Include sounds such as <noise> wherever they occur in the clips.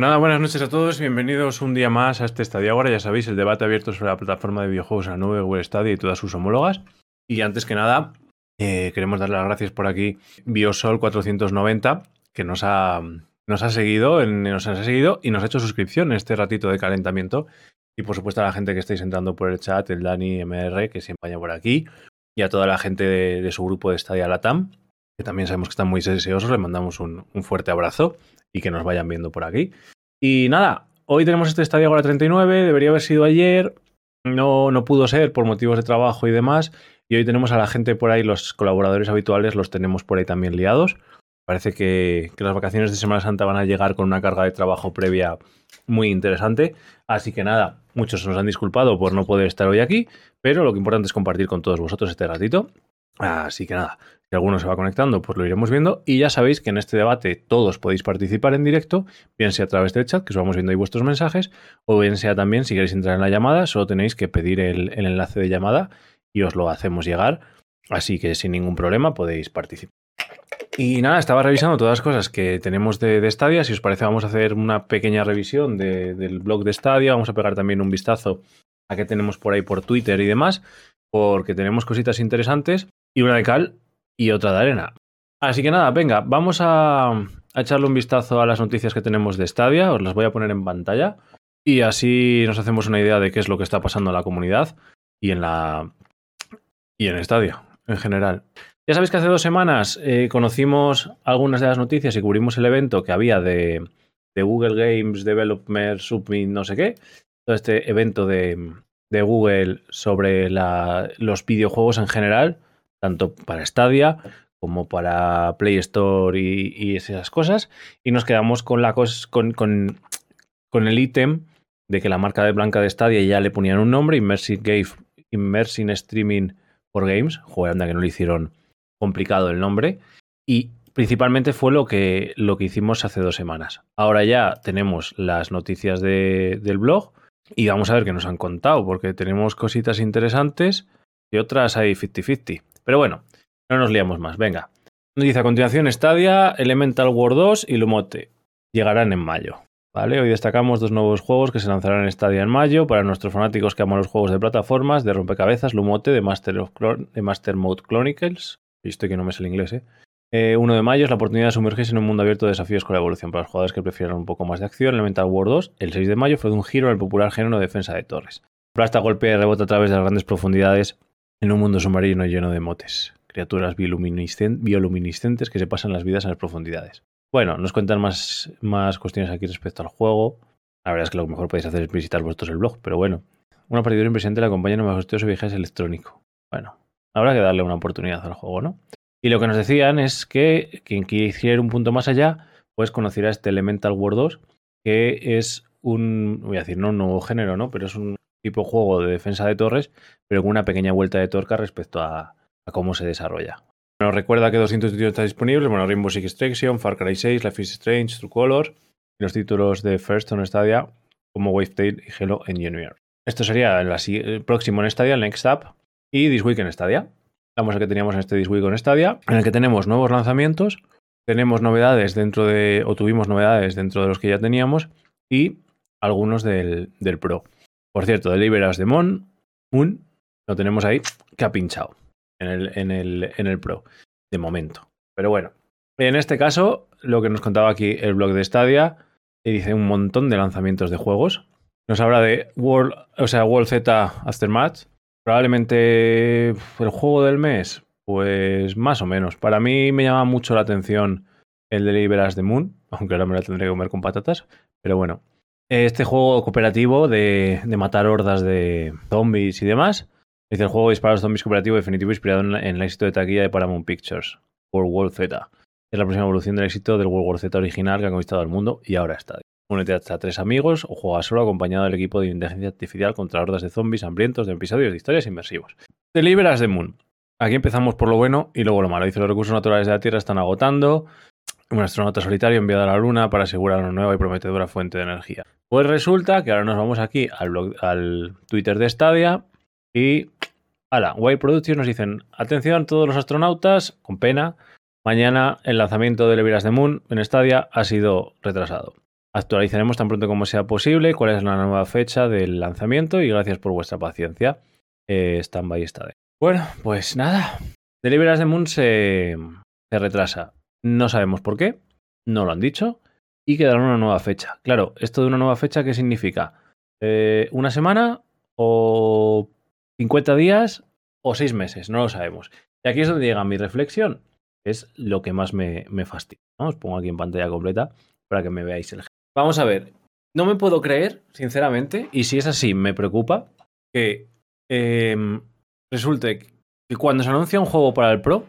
Pues buenas noches a todos. Bienvenidos un día más a este Estadio Ahora. Ya sabéis, el debate abierto sobre la plataforma de videojuegos a nube Google Stadia y todas sus homólogas. Y antes que nada, eh, queremos darle las gracias por aquí Biosol490, que nos ha, nos seguido, nos ha seguido y nos ha hecho suscripción en este ratito de calentamiento. Y por supuesto a la gente que estáis entrando por el chat, el Dani MR, que se empaña por aquí, y a toda la gente de, su grupo de Stadia Latam, que también sabemos que están muy deseosos. Le mandamos un fuerte abrazo y que nos vayan viendo por aquí. Y nada, hoy tenemos este estadio ahora 39, debería haber sido ayer, no, no pudo ser por motivos de trabajo y demás. Y hoy tenemos a la gente por ahí, los colaboradores habituales los tenemos por ahí también liados. Parece que, que, las vacaciones de Semana Santa van a llegar con una carga de trabajo previa muy interesante. Así que nada, muchos nos han disculpado por no poder estar hoy aquí, pero lo que importante es compartir con todos vosotros este ratito. Así que nada, si alguno se va conectando, pues lo iremos viendo. Y ya sabéis que en este debate todos podéis participar en directo, bien sea a través del chat, que os vamos viendo ahí vuestros mensajes, o bien sea también, si queréis entrar en la llamada, solo tenéis que pedir el, enlace de llamada y os lo hacemos llegar. Así que sin ningún problema podéis participar. Y nada, estaba revisando todas las cosas que tenemos de, de Stadia. Si os parece, vamos a hacer una pequeña revisión del blog de Stadia. Vamos a pegar también un vistazo a qué tenemos por ahí por Twitter y demás, porque tenemos cositas interesantes. Y una de cal y otra de arena. Así que nada, venga, vamos a, echarle un vistazo a las noticias que tenemos de Stadia, os las voy a poner en pantalla y así nos hacemos una idea de qué es lo que está pasando en la comunidad y en la y en Stadia en general. Ya sabéis que hace dos semanas eh, conocimos algunas de las noticias y cubrimos el evento que había de, Google Games Developer Summit no sé qué, todo este evento de, Google sobre los videojuegos en general tanto para Stadia como para Play Store y, esas cosas. Y nos quedamos con, la con, con, con el ítem de que la marca de blanca de Stadia ya le ponían un nombre, Immersive, Immersive Streaming for Games. Joder, anda que no le hicieron complicado el nombre. Y principalmente fue lo que, lo que hicimos hace dos semanas. Ahora ya tenemos las noticias de, del blog y vamos a ver qué nos han contado, porque tenemos cositas interesantes y otras hay 50-50. Pero bueno, no nos liamos más. Venga. Nos dice a continuación Stadia, Elemental War 2 y Lumote. Llegarán en mayo. Hoy destacamos dos nuevos juegos que se lanzarán en Stadia en mayo para nuestros fanáticos que aman los juegos de plataformas de rompecabezas Lumote de Master, of Master Mode Chronicles. Visto que no me sé el inglés, ¿eh? ¿eh? 1 de mayo es la oportunidad de sumergirse en un mundo abierto de desafíos con la evolución para los jugadores que prefieran un poco más de acción. Elemental War 2, el 6 de mayo, fue de un giro el popular género de defensa de torres. Plasta golpea y rebota a través de las grandes profundidades en un mundo submarino lleno de motes, criaturas bioluminiscentes que se pasan las vidas en las profundidades. Bueno, nos cuentan más, más cuestiones aquí respecto al juego. La verdad es que lo mejor podéis hacer es visitar vosotros el blog, pero bueno. Una partidura impresionante la acompaña en un majestuoso viaje electrónico. Bueno, habrá que darle una oportunidad al juego, ¿no? Y lo que nos decían es que quien quisiera ir un punto más allá, pues conocerá este Elemental War 2, que es un, voy a decir, no un nuevo género, ¿no? Pero es un tipo juego de defensa de torres, pero con una pequeña vuelta de torca respecto a, cómo se desarrolla. Nos recuerda que 200 títulos están disponibles, bueno, Rainbow Six Extraction, Far Cry 6, Life is Strange, True Color, y los títulos de First on Stadia, como Wavetail y Hello Engineer. Esto sería el próximo en Stadia, el Next Up, y This Week en Stadia. Vamos a que teníamos en este This Week en Stadia, en el que tenemos nuevos lanzamientos, tenemos novedades dentro de, o tuvimos novedades dentro de los que ya teníamos, y algunos del, del Pro. Por cierto, Deliveras de Mon, un, lo tenemos ahí, que ha pinchado en el, en, el, en el Pro, de momento. Pero bueno, en este caso, lo que nos contaba aquí el blog de Stadia, dice un montón de lanzamientos de juegos. Nos habla de World, o sea, World Z Aftermath. Probablemente el juego del mes, pues más o menos. Para mí me llama mucho la atención el Deliveras de Moon, aunque ahora me la tendré que comer con patatas. Pero bueno, este juego cooperativo de, matar hordas de zombies y demás. Dice el juego disparos zombies cooperativo definitivo inspirado en, el éxito de taquilla de Paramount Pictures, World War Z. Es la próxima evolución del éxito del World War Z original que ha conquistado el mundo y ahora está. Únete a tres amigos o juega solo acompañado del equipo de inteligencia artificial contra hordas de zombies hambrientos de episodios de historias inmersivos. Te liberas de Moon. Aquí empezamos por lo bueno y luego lo malo. Dice los recursos naturales de la Tierra están agotando un astronauta solitario enviado a la Luna para asegurar una nueva y prometedora fuente de energía. Pues resulta que ahora nos vamos aquí al, blog, al Twitter de Stadia y... Hala, Wild Productions nos dicen, atención todos los astronautas, con pena, mañana el lanzamiento de Leviras de Moon en Stadia ha sido retrasado. Actualizaremos tan pronto como sea posible cuál es la nueva fecha del lanzamiento y gracias por vuestra paciencia. Eh, Standby está de. Bueno, pues nada. Deliveras de Moon se retrasa. No sabemos por qué, no lo han dicho y quedará una nueva fecha. Claro, esto de una nueva fecha, ¿qué significa? Eh, ¿Una semana o 50 días o 6 meses? No lo sabemos. Y aquí es donde llega mi reflexión. Es lo que más me, me fastidia. Os pongo aquí en pantalla completa para que me veáis el Vamos a ver. No me puedo creer, sinceramente, y si es así, me preocupa que em, resulte que cuando se anuncia un juego para el Pro,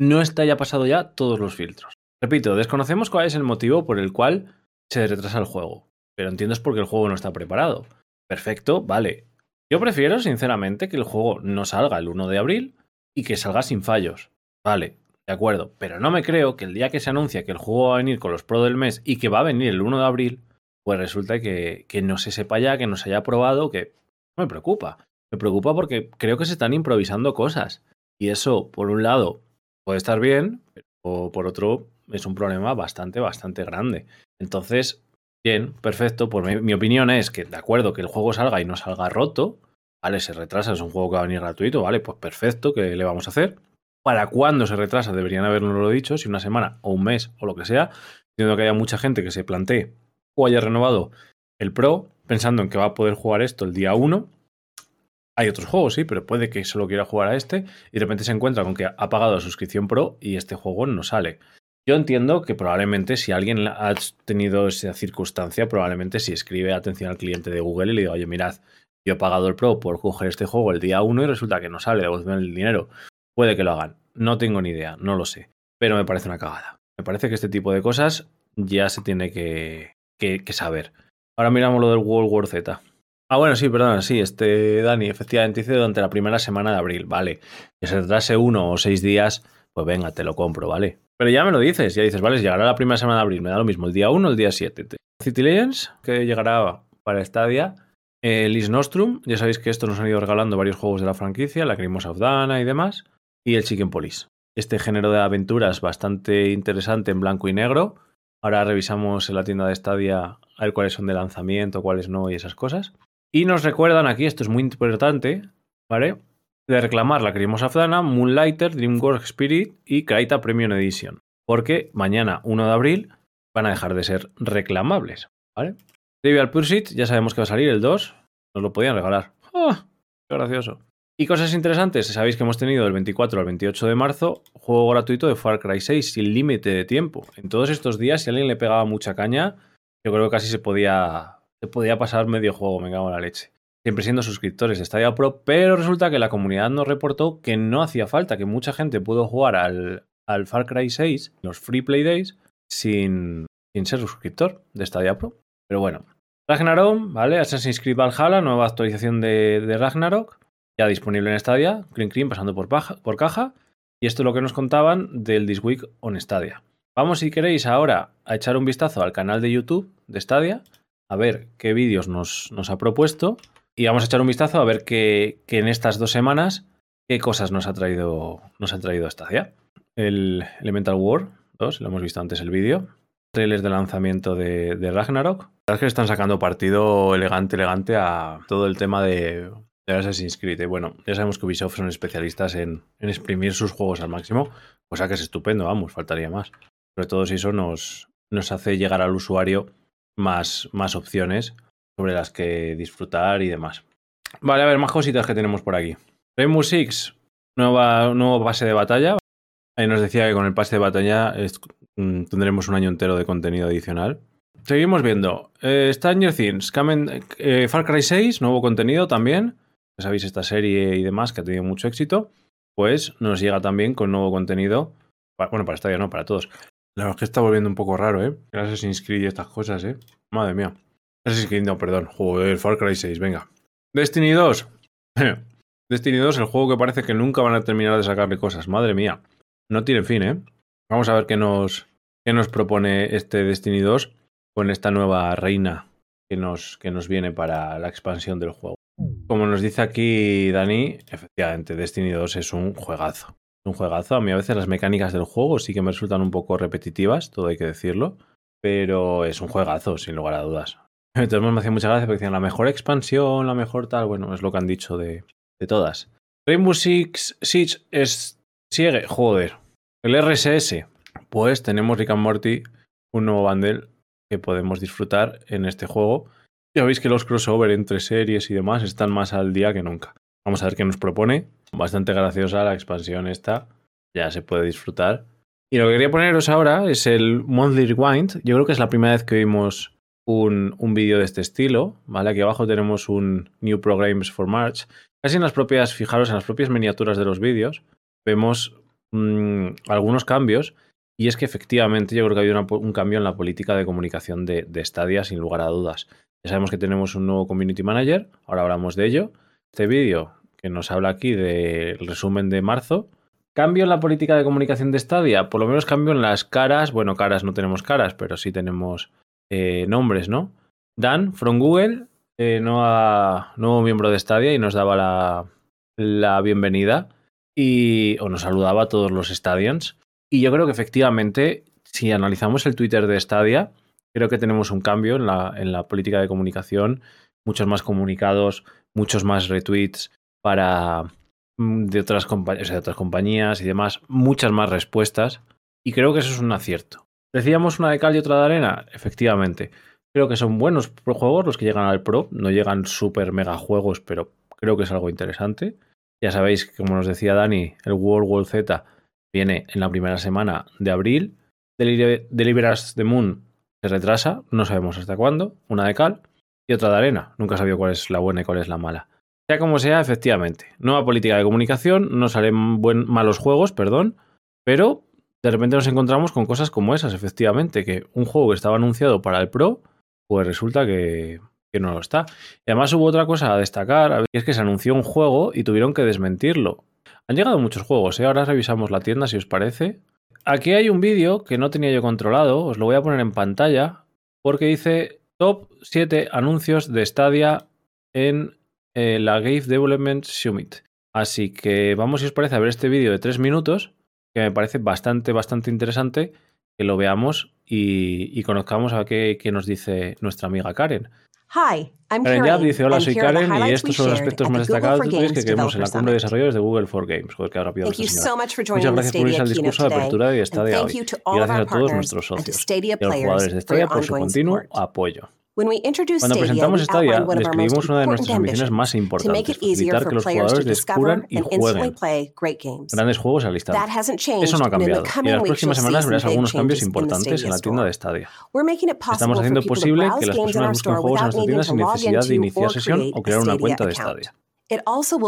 no está ya pasado ya todos los filtros. Repito, desconocemos cuál es el motivo por el cual se retrasa el juego, pero entiendo es porque el juego no está preparado. Perfecto, vale. Yo prefiero, sinceramente, que el juego no salga el 1 de abril y que salga sin fallos. Vale, de acuerdo, pero no me creo que el día que se anuncia que el juego va a venir con los Pro del mes y que va a venir el 1 de abril, pues resulta que, que no se sepa ya, que no se haya probado, que me preocupa. Me preocupa porque creo que se están improvisando cosas. Y eso, por un lado, puede estar bien, pero por otro, es un problema bastante, bastante grande. Entonces, bien, perfecto. Pues mi, opinión es que, de acuerdo, que el juego salga y no salga roto, vale, se retrasa, es un juego que va a venir gratuito, vale, pues perfecto, ¿qué le vamos a hacer? Para cuándo se retrasa, deberían habernoslo dicho, si una semana o un mes o lo que sea. Entiendo que haya mucha gente que se plantee o haya renovado el Pro pensando en que va a poder jugar esto el día 1 hay otros juegos, sí, pero puede que solo quiera jugar a este y de repente se encuentra con que ha pagado la suscripción Pro y este juego no sale. Yo entiendo que probablemente si alguien ha tenido esa circunstancia, probablemente si escribe atención al cliente de Google y le diga, oye, mirad, yo he pagado el Pro por coger este juego el día 1 y resulta que no sale, devolverme el dinero. Puede que lo hagan. No tengo ni idea, no lo sé. Pero me parece una cagada. Me parece que este tipo de cosas ya se tiene que, que, que saber. Ahora miramos lo del World War Z. Ah, bueno, sí, perdona, sí, este Dani, efectivamente dice durante la primera semana de abril, vale. Que se retrase uno o seis días, pues venga, te lo compro, ¿vale? Pero ya me lo dices, ya dices, vale, llegará la primera semana de abril, me da lo mismo, el día 1 o el día 7. City Legends, que llegará para Stadia. Eh, Lis Nostrum, ya sabéis que esto nos han ido regalando varios juegos de la franquicia, la Creamos of Dana y demás. Y el Chicken Police. Este género de aventuras bastante interesante en blanco y negro. Ahora revisamos en la tienda de Stadia a ver cuáles son de lanzamiento, cuáles no y esas cosas. Y nos recuerdan aquí, esto es muy importante, ¿vale? De reclamar la Cremosa Afdana, Moonlighter, DreamWorks Spirit y Kraita Premium Edition. Porque mañana, 1 de abril, van a dejar de ser reclamables, ¿vale? Trivial Pursuit, ya sabemos que va a salir el 2. Nos lo podían regalar. ¡Ah! ¡Qué gracioso! Y cosas interesantes, sabéis que hemos tenido del 24 al 28 de marzo juego gratuito de Far Cry 6 sin límite de tiempo. En todos estos días, si alguien le pegaba mucha caña, yo creo que casi se podía podía pasar medio juego, me cago en la leche. Siempre siendo suscriptores de Stadia Pro, pero resulta que la comunidad nos reportó que no hacía falta, que mucha gente pudo jugar al, al Far Cry 6, los Free Play Days, sin, sin ser suscriptor de Stadia Pro. Pero bueno, Ragnarok, ¿vale? Assassin's Creed Valhalla, nueva actualización de, de Ragnarok, ya disponible en Stadia, clean clean, pasando por, paja, por caja. Y esto es lo que nos contaban del This Week on Stadia. Vamos, si queréis, ahora a echar un vistazo al canal de YouTube de Stadia a ver qué vídeos nos, ha propuesto y vamos a echar un vistazo a ver qué, en estas dos semanas qué cosas nos ha traído, nos traído Stadia. El Elemental War 2, lo hemos visto antes el vídeo. Trailers de lanzamiento de, de Ragnarok. La verdad es que están sacando partido elegante, elegante a todo el tema de, de Assassin's Creed. Y bueno, ya sabemos que Ubisoft son especialistas en, en, exprimir sus juegos al máximo, cosa que es estupendo, vamos, faltaría más. Sobre todo si eso nos hace llegar al usuario más, más opciones sobre las que disfrutar y demás. Vale, a ver, más cositas que tenemos por aquí. Rainbow Six, nueva, nuevo pase de batalla. Ahí nos decía que con el pase de batalla mm, tendremos un año entero de contenido adicional. Seguimos viendo. Eh, Stranger Things, Kamen, eh, Far Cry 6, nuevo contenido también. Ya sabéis, esta serie y demás que ha tenido mucho éxito. Pues nos llega también con nuevo contenido. Bueno, para esta ya no, para todos. La verdad es que está volviendo un poco raro, ¿eh? Assassin's Creed y estas cosas, ¿eh? Madre mía. Assassin's Creed, no, perdón. Joder, Far Cry 6, venga. Destiny 2. <laughs> Destiny 2, el juego que parece que nunca van a terminar de sacarle cosas. Madre mía. No tiene fin, ¿eh? Vamos a ver qué nos, qué nos propone este Destiny 2 con esta nueva reina que nos, que nos viene para la expansión del juego. Como nos dice aquí Dani, efectivamente, Destiny 2 es un juegazo un juegazo. A mí a veces las mecánicas del juego sí que me resultan un poco repetitivas, todo hay que decirlo. pero es un juegazo, sin lugar a dudas. <laughs> Entonces me hacía mucha gracia porque decían la mejor expansión, la mejor tal, bueno, es lo que han dicho de, de todas. Rainbow Six Siege es... Sigue, joder. El RSS, pues tenemos Rick and Morty, un nuevo bundle que podemos disfrutar en este juego. Ya veis que los crossover entre series y demás están más al día que nunca. Vamos a ver qué nos propone. Bastante graciosa la expansión esta. Ya se puede disfrutar. Y lo que quería poneros ahora es el Monthly Rewind. Yo creo que es la primera vez que vimos un, un vídeo de este estilo. ¿vale? Aquí abajo tenemos un New Programs for March. Casi en las propias, fijaros, en las propias miniaturas de los vídeos, vemos mmm, algunos cambios. Y es que efectivamente yo creo que ha habido un cambio en la política de comunicación de, de Stadia, sin lugar a dudas. Ya sabemos que tenemos un nuevo Community Manager, ahora hablamos de ello. Este vídeo que nos habla aquí del resumen de marzo. ¿Cambio en la política de comunicación de Stadia? Por lo menos cambio en las caras. Bueno, caras no tenemos caras, pero sí tenemos eh, nombres, ¿no? Dan, from Google, eh, nuevo miembro de Stadia y nos daba la, la, bienvenida y, o nos saludaba a todos los Stadians. Y yo creo que efectivamente, si analizamos el Twitter de Stadia, creo que tenemos un cambio en la, en la política de comunicación, muchos más comunicados, muchos más retweets para de otras, de otras compañías y demás, muchas más respuestas. Y creo que eso es un acierto. Decíamos una de cal y otra de arena, efectivamente. Creo que son buenos juegos los que llegan al Pro. No llegan super mega juegos, pero creo que es algo interesante. Ya sabéis que, como nos decía Dani, el World War Z viene en la primera semana de abril. Deliveras the Moon se retrasa, no sabemos hasta cuándo. Una de cal y otra de arena. Nunca sabía cuál es la buena y cuál es la mala. Sea como sea, efectivamente. Nueva política de comunicación, no salen buen, malos juegos, perdón, pero de repente nos encontramos con cosas como esas, efectivamente, que un juego que estaba anunciado para el Pro pues resulta que, no lo está. Y además hubo otra cosa a destacar, es que se anunció un juego y tuvieron que desmentirlo. Han llegado muchos juegos, ¿eh? ahora revisamos la tienda si os parece. Aquí hay un vídeo que no tenía yo controlado, os lo voy a poner en pantalla, porque dice top 7 anuncios de Stadia en eh, la Game Development Summit. Así que vamos, si os parece, a ver este vídeo de 3 minutos, que me parece bastante, bastante interesante que lo veamos y, y conozcamos a qué, qué, nos dice nuestra amiga Karen. Hi, I'm Karen Yap dice, hola, soy Karen y estos son los aspectos más destacados que vemos en la cumbre de desarrolladores de Google for Games. Joder, qué rápido so Muchas gracias por unirse al discurso de apertura de Stadia hoy. Y gracias a todos nuestros socios y a los jugadores de Stadia por su continuo apoyo. Cuando presentamos Stadia, describimos una de nuestras ambiciones más importantes, facilitar que los jugadores descubran y jueguen grandes juegos al instante. Eso no ha cambiado, y en las próximas semanas verás algunos cambios importantes en la tienda de Stadia. Estamos haciendo posible que las personas busquen juegos en nuestra tienda sin necesidad de iniciar sesión o crear una cuenta de Stadia.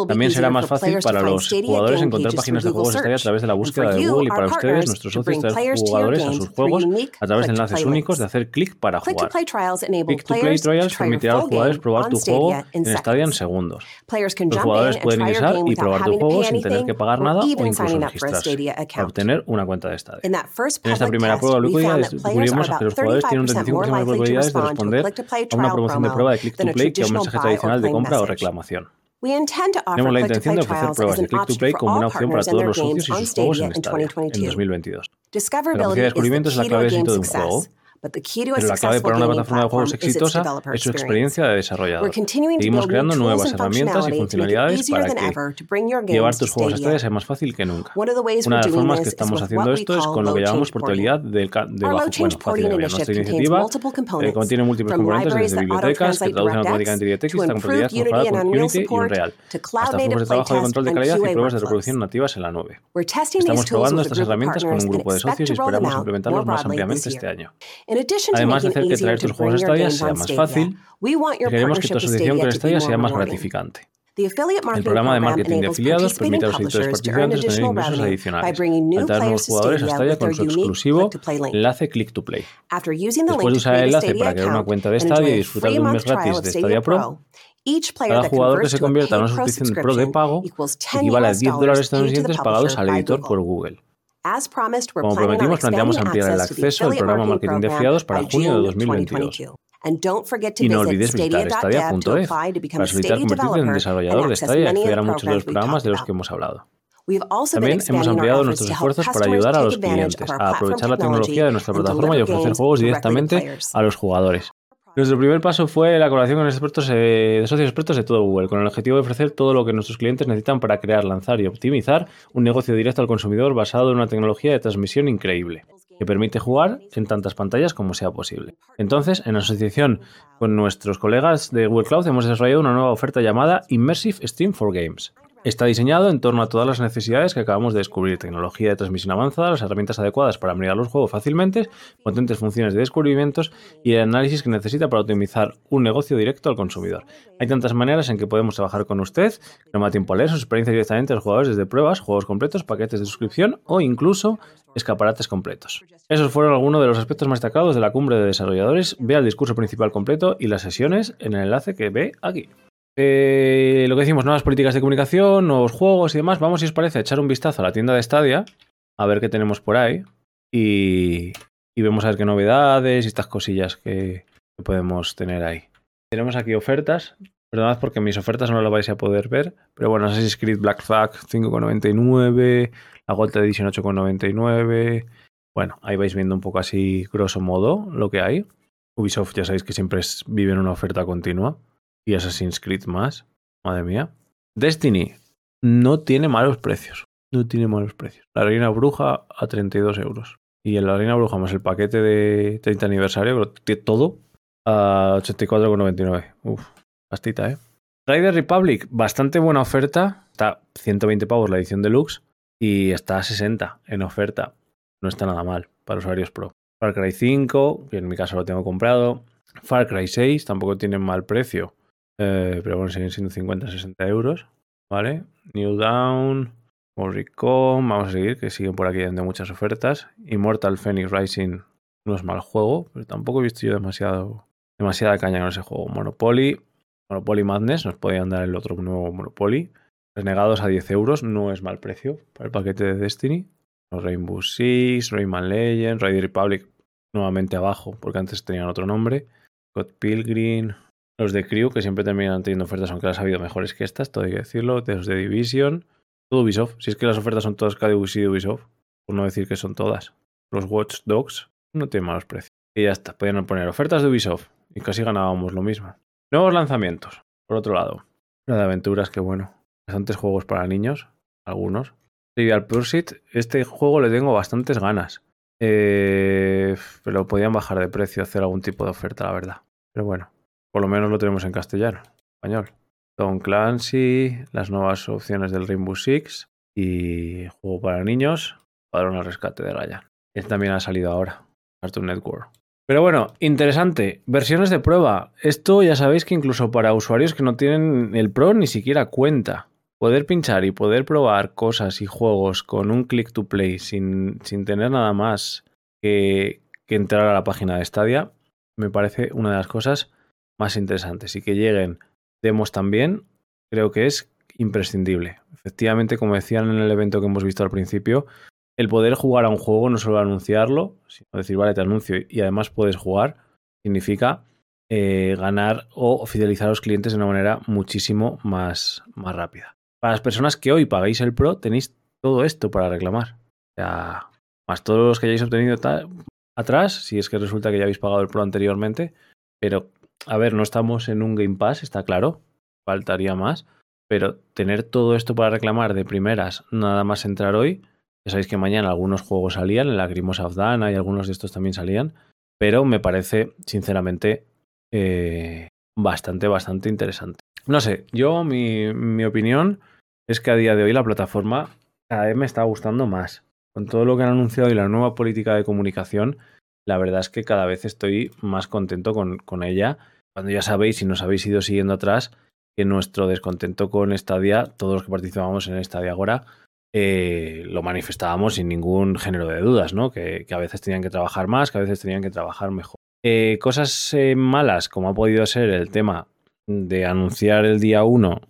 También será más fácil para los jugadores encontrar páginas de juegos Stadia a través de la búsqueda de Google y para ustedes, nuestros socios, traer jugadores a sus juegos a través de enlaces únicos de hacer clic para jugar. Click-to-Play Trials permitirá a los jugadores probar tu juego en Stadia en segundos. Los jugadores pueden ingresar y probar tu juego sin tener que pagar nada o incluso registrarse para obtener una cuenta de Stadia. En esta primera prueba lúdica descubrimos que los jugadores tienen un 35% de probabilidades de responder a una promoción de prueba de Click-to-Play que a un mensaje tradicional de compra o reclamación. Tenemos la intención de ofrecer pruebas de Click-to-Play como una opción para todos los socios y sus juegos en Stadia en 2022. La capacidad de descubrimiento es la clave de éxito de un juego. Pero la clave para una plataforma de juegos exitosa es su experiencia de desarrollador. Seguimos creando nuevas herramientas y funcionalidades para que llevar tus juegos a Stadia sea más fácil que nunca. Una de las formas que estamos haciendo esto es con lo que llamamos portabilidad de, bajo, bueno, fácil de Nuestra iniciativa eh, contiene múltiples componentes desde bibliotecas que traducen automáticamente directX hasta compatibilidad mejorada con Unity y Unreal, hasta flujos de trabajo de control de calidad y pruebas de reproducción nativas en la nube. Estamos probando estas herramientas con un grupo de socios y esperamos implementarlos más ampliamente este año. Además de hacer que traer tus juegos a Stadia sea más fácil, queremos que tu asociación con Stadia sea más gratificante. El programa de marketing de afiliados permite a los editores participantes tener ingresos adicionales al traer nuevos jugadores a Stadia con su exclusivo enlace Click to Play. Después de usar el enlace para crear una cuenta de Stadia y disfrutar de un mes gratis de Stadia Pro, cada jugador que se convierta en una suscripción Pro de pago equivale a 10 dólares estadounidenses pagados al editor por Google. Como prometimos, planteamos ampliar el acceso al programa Marketing de Afiliados para junio de 2022. Y no olvides visitar stadia.es para solicitar convertirte en desarrollador de Stadia y acceder a muchos de los programas de los que hemos hablado. We've also been También hemos ampliado efforts nuestros to help esfuerzos para ayudar a take los advantage clientes a aprovechar la technology tecnología de nuestra and plataforma y ofrecer juegos directamente players. a los jugadores. Nuestro primer paso fue la colaboración con expertos, eh, de socios expertos de todo Google, con el objetivo de ofrecer todo lo que nuestros clientes necesitan para crear, lanzar y optimizar un negocio directo al consumidor basado en una tecnología de transmisión increíble, que permite jugar en tantas pantallas como sea posible. Entonces, en asociación con nuestros colegas de Google Cloud, hemos desarrollado una nueva oferta llamada Immersive Stream for Games. Está diseñado en torno a todas las necesidades que acabamos de descubrir, tecnología de transmisión avanzada, las herramientas adecuadas para mirar los juegos fácilmente, potentes funciones de descubrimientos y el análisis que necesita para optimizar un negocio directo al consumidor. Hay tantas maneras en que podemos trabajar con usted, que no me tiempo a leer sus experiencias directamente a los jugadores desde pruebas, juegos completos, paquetes de suscripción o incluso escaparates completos. Esos fueron algunos de los aspectos más destacados de la cumbre de desarrolladores. Vea el discurso principal completo y las sesiones en el enlace que ve aquí. Eh, lo que decimos, nuevas políticas de comunicación, nuevos juegos y demás. Vamos, si os parece, a echar un vistazo a la tienda de Stadia, a ver qué tenemos por ahí. Y, vemos a ver qué novedades y estas cosillas que, que podemos tener ahí. Tenemos aquí ofertas. Perdonad porque mis ofertas no las vais a poder ver. Pero bueno, Assassin's Creed Black Flag 5,99. La Gold Edition 8,99. Bueno, ahí vais viendo un poco así, grosso modo, lo que hay. Ubisoft ya sabéis que siempre es- vive en una oferta continua. Y Assassin's Creed más. Madre mía. Destiny no tiene malos precios. No tiene malos precios. La reina bruja a 32 euros. Y en la reina bruja más el paquete de 30 aniversario, todo, a 84,99. Uf, pastita, ¿eh? Rider Republic, bastante buena oferta. Está 120 pavos la edición deluxe y está a 60 en oferta. No está nada mal para usuarios pro. Far Cry 5, que en mi caso lo tengo comprado. Far Cry 6 tampoco tiene mal precio. Eh, pero bueno, siguen siendo 50-60 euros. ¿Vale? New Down, Morricone, vamos a seguir, que siguen por aquí dando muchas ofertas. Immortal Phoenix Rising no es mal juego, pero tampoco he visto yo demasiado, demasiada caña con ese juego. Monopoly, Monopoly Madness, nos podían dar el otro nuevo Monopoly. Renegados a 10 euros, no es mal precio para el paquete de Destiny. Rainbow Six, Rayman Legends, Rider Republic nuevamente abajo, porque antes tenían otro nombre. God Pilgrim, los de Crew, que siempre terminan teniendo ofertas, aunque las ha habido mejores que estas, todo hay que decirlo. de Los de Division, todo Ubisoft. Si es que las ofertas son todas cada de Ubisoft, por no decir que son todas. Los Watch Dogs no tienen malos precios. Y ya está, podían poner ofertas de Ubisoft y casi ganábamos lo mismo. Nuevos lanzamientos, por otro lado. Una de aventuras que bueno, bastantes juegos para niños, algunos. Trivial Pursuit, este juego le tengo bastantes ganas. Eh, pero podían bajar de precio, hacer algún tipo de oferta, la verdad. Pero bueno, por lo menos lo tenemos en castellano, español. Tom Clancy, las nuevas opciones del Rainbow Six y juego para niños, Padrón al rescate de Ryan. Este también ha salido ahora, Cartoon Network. Pero bueno, interesante. Versiones de prueba. Esto ya sabéis que incluso para usuarios que no tienen el Pro ni siquiera cuenta. Poder pinchar y poder probar cosas y juegos con un click to play sin, sin tener nada más que, que entrar a la página de Stadia me parece una de las cosas más interesantes. Y que lleguen demos también, creo que es imprescindible. Efectivamente, como decían en el evento que hemos visto al principio, el poder jugar a un juego, no solo anunciarlo, sino decir, vale, te anuncio y además puedes jugar, significa eh, ganar o fidelizar a los clientes de una manera muchísimo más, más rápida. Para las personas que hoy pagáis el Pro, tenéis todo esto para reclamar. O sea, más todos los que hayáis obtenido atrás, si es que resulta que ya habéis pagado el Pro anteriormente. Pero, a ver, no estamos en un Game Pass, está claro, faltaría más. Pero tener todo esto para reclamar de primeras, nada más entrar hoy, ya sabéis que mañana algunos juegos salían, el Lagrimos of Dana y algunos de estos también salían, pero me parece, sinceramente, eh, bastante, bastante interesante. No sé, yo, mi, mi opinión es que a día de hoy la plataforma cada vez me está gustando más. Con todo lo que han anunciado y la nueva política de comunicación, la verdad es que cada vez estoy más contento con, con ella. Cuando ya sabéis, si nos habéis ido siguiendo atrás, que nuestro descontento con Stadia, todos los que participábamos en Stadia ahora, eh, lo manifestábamos sin ningún género de dudas, ¿no? Que, a veces tenían que trabajar más, que a veces tenían que trabajar mejor. Eh, cosas eh, malas, como ha podido ser el tema de anunciar el día 1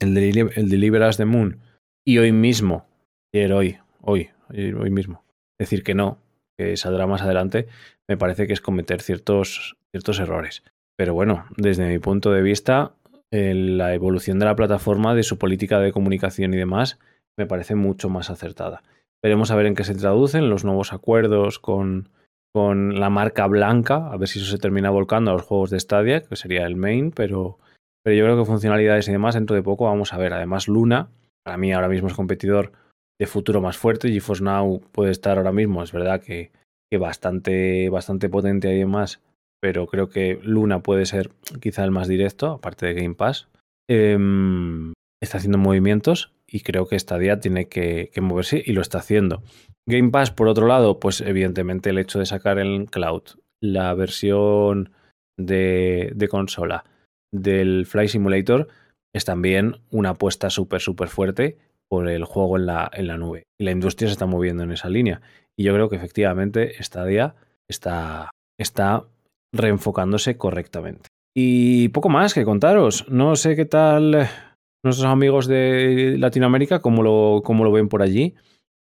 el, de, el Deliver Us the Moon y hoy mismo, ayer, hoy, hoy, hoy mismo, decir que no, que saldrá más adelante, me parece que es cometer ciertos, ciertos errores. Pero bueno, desde mi punto de vista, la evolución de la plataforma, de su política de comunicación y demás, me parece mucho más acertada. Veremos a ver en qué se traducen los nuevos acuerdos con, con la marca blanca, a ver si eso se termina volcando a los juegos de Stadia, que sería el main, pero, pero yo creo que funcionalidades y demás dentro de poco vamos a ver. Además, Luna, para mí ahora mismo es competidor de futuro más fuerte. GeForce Now puede estar ahora mismo, es verdad que, que bastante, bastante potente y demás, pero creo que Luna puede ser quizá el más directo, aparte de Game Pass. Em, está haciendo movimientos y creo que Stadia tiene que, que, moverse y lo está haciendo. Game Pass, por otro lado, pues evidentemente el hecho de sacar en cloud la versión de, de consola del Fly Simulator es también una apuesta súper, súper fuerte por el juego en la, en la nube. Y la industria se está moviendo en esa línea. Y yo creo que efectivamente Stadia está, está reenfocándose correctamente. Y poco más que contaros. No sé qué tal nuestros amigos de Latinoamérica, cómo lo, cómo lo ven por allí.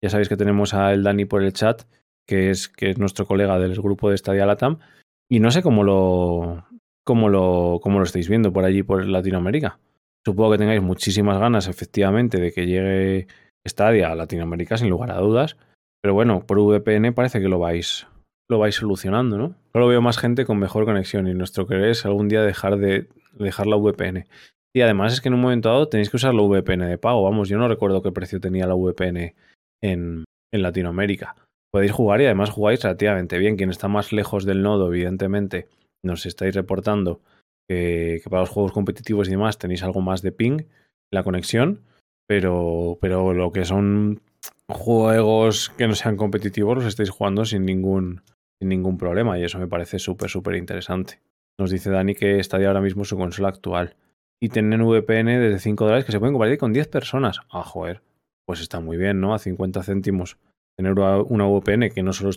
Ya sabéis que tenemos a el Dani por el chat, que es, que es nuestro colega del grupo de Stadia Latam. Y no sé cómo lo, cómo lo, cómo lo estáis viendo por allí, por Latinoamérica. Supongo que tengáis muchísimas ganas, efectivamente, de que llegue Stadia a Latinoamérica, sin lugar a dudas. Pero bueno, por VPN parece que lo vais, lo vais solucionando, ¿no? Solo veo más gente con mejor conexión y nuestro querer es algún día dejar de dejar la VPN. Y además es que en un momento dado tenéis que usar la VPN de pago. Vamos, yo no recuerdo qué precio tenía la VPN en, en Latinoamérica. Podéis jugar y además jugáis relativamente bien. Quien está más lejos del nodo, evidentemente, nos estáis reportando que, que, para los juegos competitivos y demás tenéis algo más de ping la conexión, pero, pero lo que son juegos que no sean competitivos los estáis jugando sin ningún, sin ningún problema y eso me parece súper, súper interesante. Nos dice Dani que está ahora mismo su consola actual y tienen VPN desde 5 dólares que se pueden compartir con 10 personas. Ah, joder, pues está muy bien, ¿no? A 50 céntimos tener una VPN que no solo,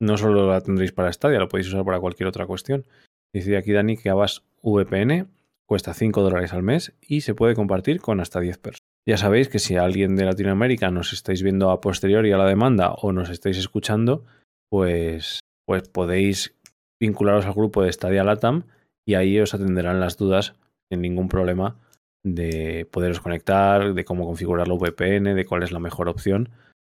no solo la tendréis para Stadia, lo podéis usar para cualquier otra cuestión. Dice aquí Dani que Avast VPN cuesta 5 dólares al mes y se puede compartir con hasta 10 personas. Ya sabéis que si alguien de Latinoamérica nos estáis viendo a posteriori a la demanda o nos estáis escuchando, pues, pues podéis vincularos al grupo de Stadia Latam y ahí os atenderán las dudas sin ningún problema de poderos conectar, de cómo configurar la VPN, de cuál es la mejor opción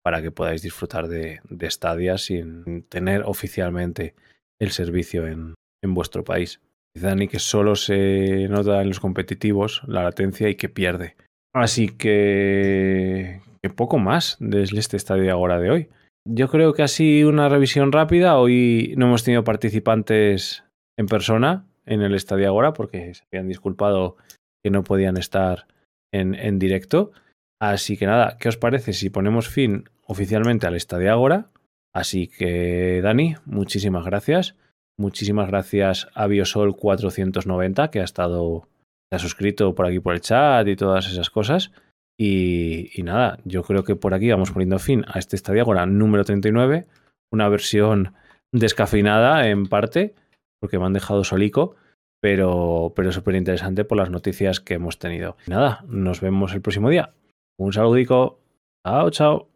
para que podáis disfrutar de, de Stadia sin tener oficialmente el servicio en, en vuestro país. Dice Dani que solo se nota en los competitivos la latencia y que pierde. Así que, que poco más desde este estadio ahora de hoy. Yo creo que así una revisión rápida. Hoy no hemos tenido participantes en persona en el estadio ahora porque se habían disculpado que no podían estar en, en directo. Así que nada, ¿qué os parece si ponemos fin oficialmente al estadio ahora? Así que Dani, muchísimas gracias. Muchísimas gracias a Biosol490 que ha estado, se ha suscrito por aquí por el chat y todas esas cosas. Y, nada, yo creo que por aquí vamos poniendo fin a este Stadiagora número 39, una versión descafeinada en parte, porque me han dejado solico, pero, pero súper interesante por las noticias que hemos tenido. Y nada, nos vemos el próximo día. Un saludico. Chao, chao.